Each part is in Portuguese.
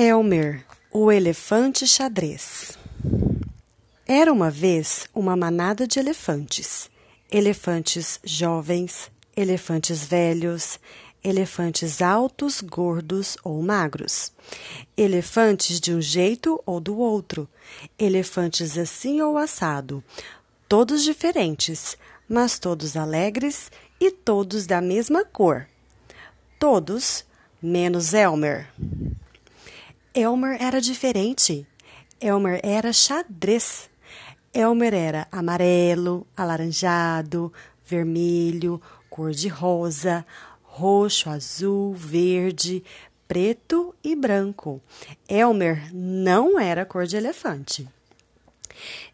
Elmer, o elefante xadrez. Era uma vez uma manada de elefantes. Elefantes jovens, elefantes velhos, elefantes altos, gordos ou magros, elefantes de um jeito ou do outro, elefantes assim ou assado, todos diferentes, mas todos alegres e todos da mesma cor. Todos menos Elmer. Elmer era diferente. Elmer era xadrez. Elmer era amarelo, alaranjado, vermelho, cor-de-rosa, roxo, azul, verde, preto e branco. Elmer não era cor de elefante.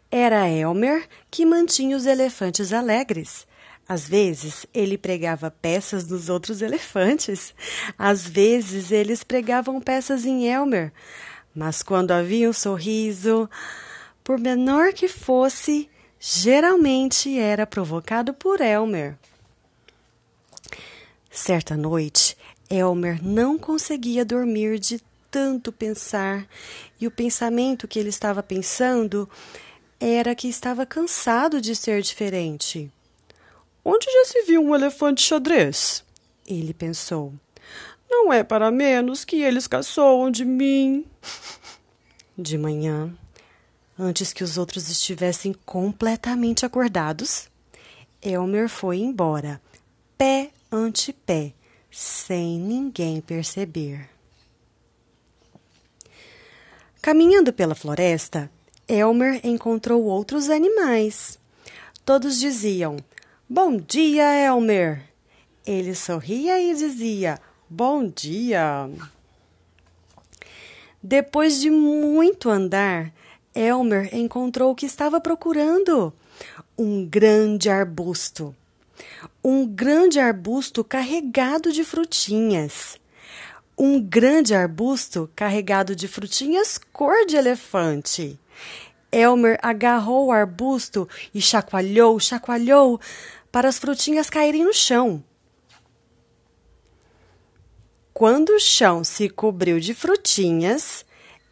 Era Elmer que mantinha os elefantes alegres. Às vezes ele pregava peças nos outros elefantes, às vezes eles pregavam peças em Elmer, mas quando havia um sorriso, por menor que fosse, geralmente era provocado por Elmer. Certa noite, Elmer não conseguia dormir de tanto pensar, e o pensamento que ele estava pensando era que estava cansado de ser diferente. Onde já se viu um elefante xadrez? Ele pensou. Não é para menos que eles caçoam de mim. De manhã, antes que os outros estivessem completamente acordados, Elmer foi embora, pé ante pé, sem ninguém perceber. Caminhando pela floresta, Elmer encontrou outros animais. Todos diziam: Bom dia, Elmer. Ele sorria e dizia: Bom dia. Depois de muito andar, Elmer encontrou o que estava procurando: um grande arbusto. Um grande arbusto carregado de frutinhas. Um grande arbusto carregado de frutinhas cor de elefante. Elmer agarrou o arbusto e chacoalhou, chacoalhou, para as frutinhas caírem no chão. Quando o chão se cobriu de frutinhas,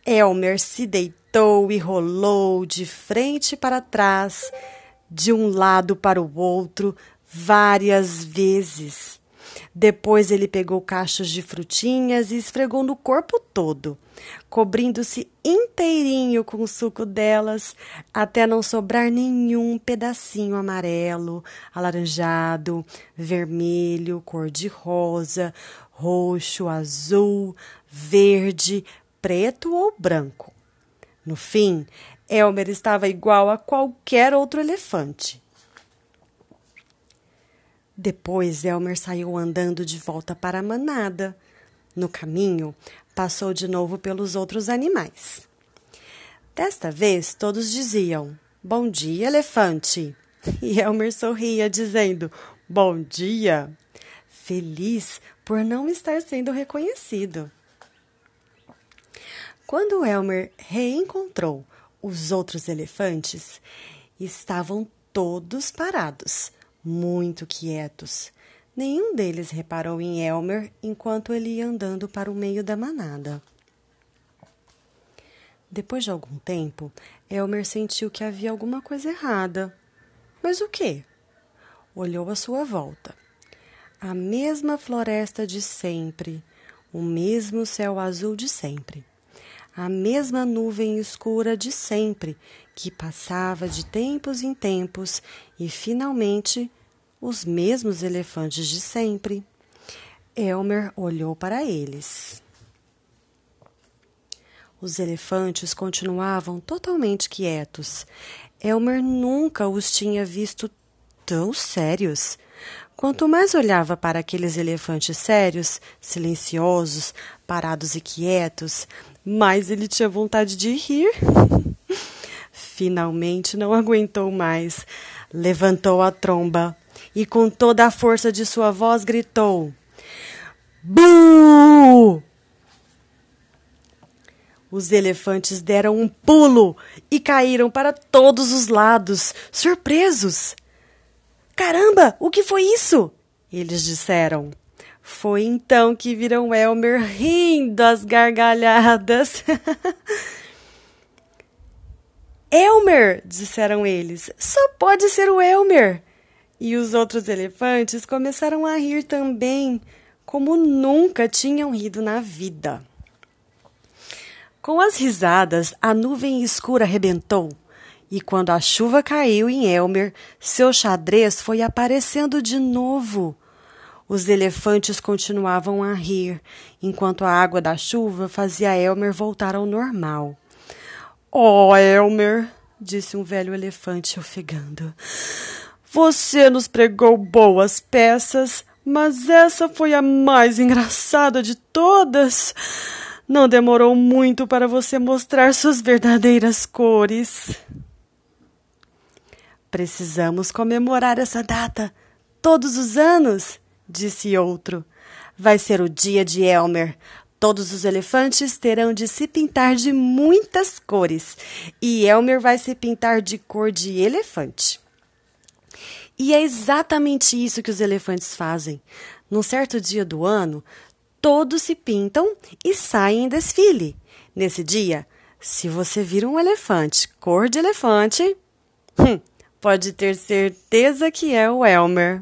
Elmer se deitou e rolou de frente para trás, de um lado para o outro, várias vezes. Depois ele pegou cachos de frutinhas e esfregou no corpo todo, cobrindo-se inteirinho com o suco delas, até não sobrar nenhum pedacinho amarelo, alaranjado, vermelho, cor-de-rosa, roxo, azul, verde, preto ou branco. No fim, Elmer estava igual a qualquer outro elefante. Depois Elmer saiu andando de volta para a manada. No caminho, passou de novo pelos outros animais. Desta vez, todos diziam: Bom dia, elefante! E Elmer sorria, dizendo: Bom dia! Feliz por não estar sendo reconhecido. Quando Elmer reencontrou os outros elefantes, estavam todos parados, muito quietos. Nenhum deles reparou em Elmer enquanto ele ia andando para o meio da manada. Depois de algum tempo, Elmer sentiu que havia alguma coisa errada. Mas o que? Olhou à sua volta. A mesma floresta de sempre, o mesmo céu azul de sempre, a mesma nuvem escura de sempre que passava de tempos em tempos e finalmente os mesmos elefantes de sempre. Elmer olhou para eles. Os elefantes continuavam totalmente quietos. Elmer nunca os tinha visto tão sérios. Quanto mais olhava para aqueles elefantes sérios, silenciosos, parados e quietos, mais ele tinha vontade de rir. Finalmente não aguentou mais. Levantou a tromba e, com toda a força de sua voz, gritou: Bu! Os elefantes deram um pulo e caíram para todos os lados, surpresos. Caramba, o que foi isso? Eles disseram. Foi então que viram Elmer rindo às gargalhadas. Elmer, disseram eles, só pode ser o Elmer. E os outros elefantes começaram a rir também, como nunca tinham rido na vida. Com as risadas, a nuvem escura arrebentou, e quando a chuva caiu em Elmer, seu xadrez foi aparecendo de novo. Os elefantes continuavam a rir, enquanto a água da chuva fazia Elmer voltar ao normal. Oh, Elmer, disse um velho elefante ofegando. Você nos pregou boas peças, mas essa foi a mais engraçada de todas. Não demorou muito para você mostrar suas verdadeiras cores. Precisamos comemorar essa data todos os anos, disse outro. Vai ser o dia de Elmer. Todos os elefantes terão de se pintar de muitas cores e Elmer vai se pintar de cor de elefante. E é exatamente isso que os elefantes fazem. Num certo dia do ano, todos se pintam e saem em desfile. Nesse dia, se você vir um elefante cor de elefante, hum, pode ter certeza que é o Elmer.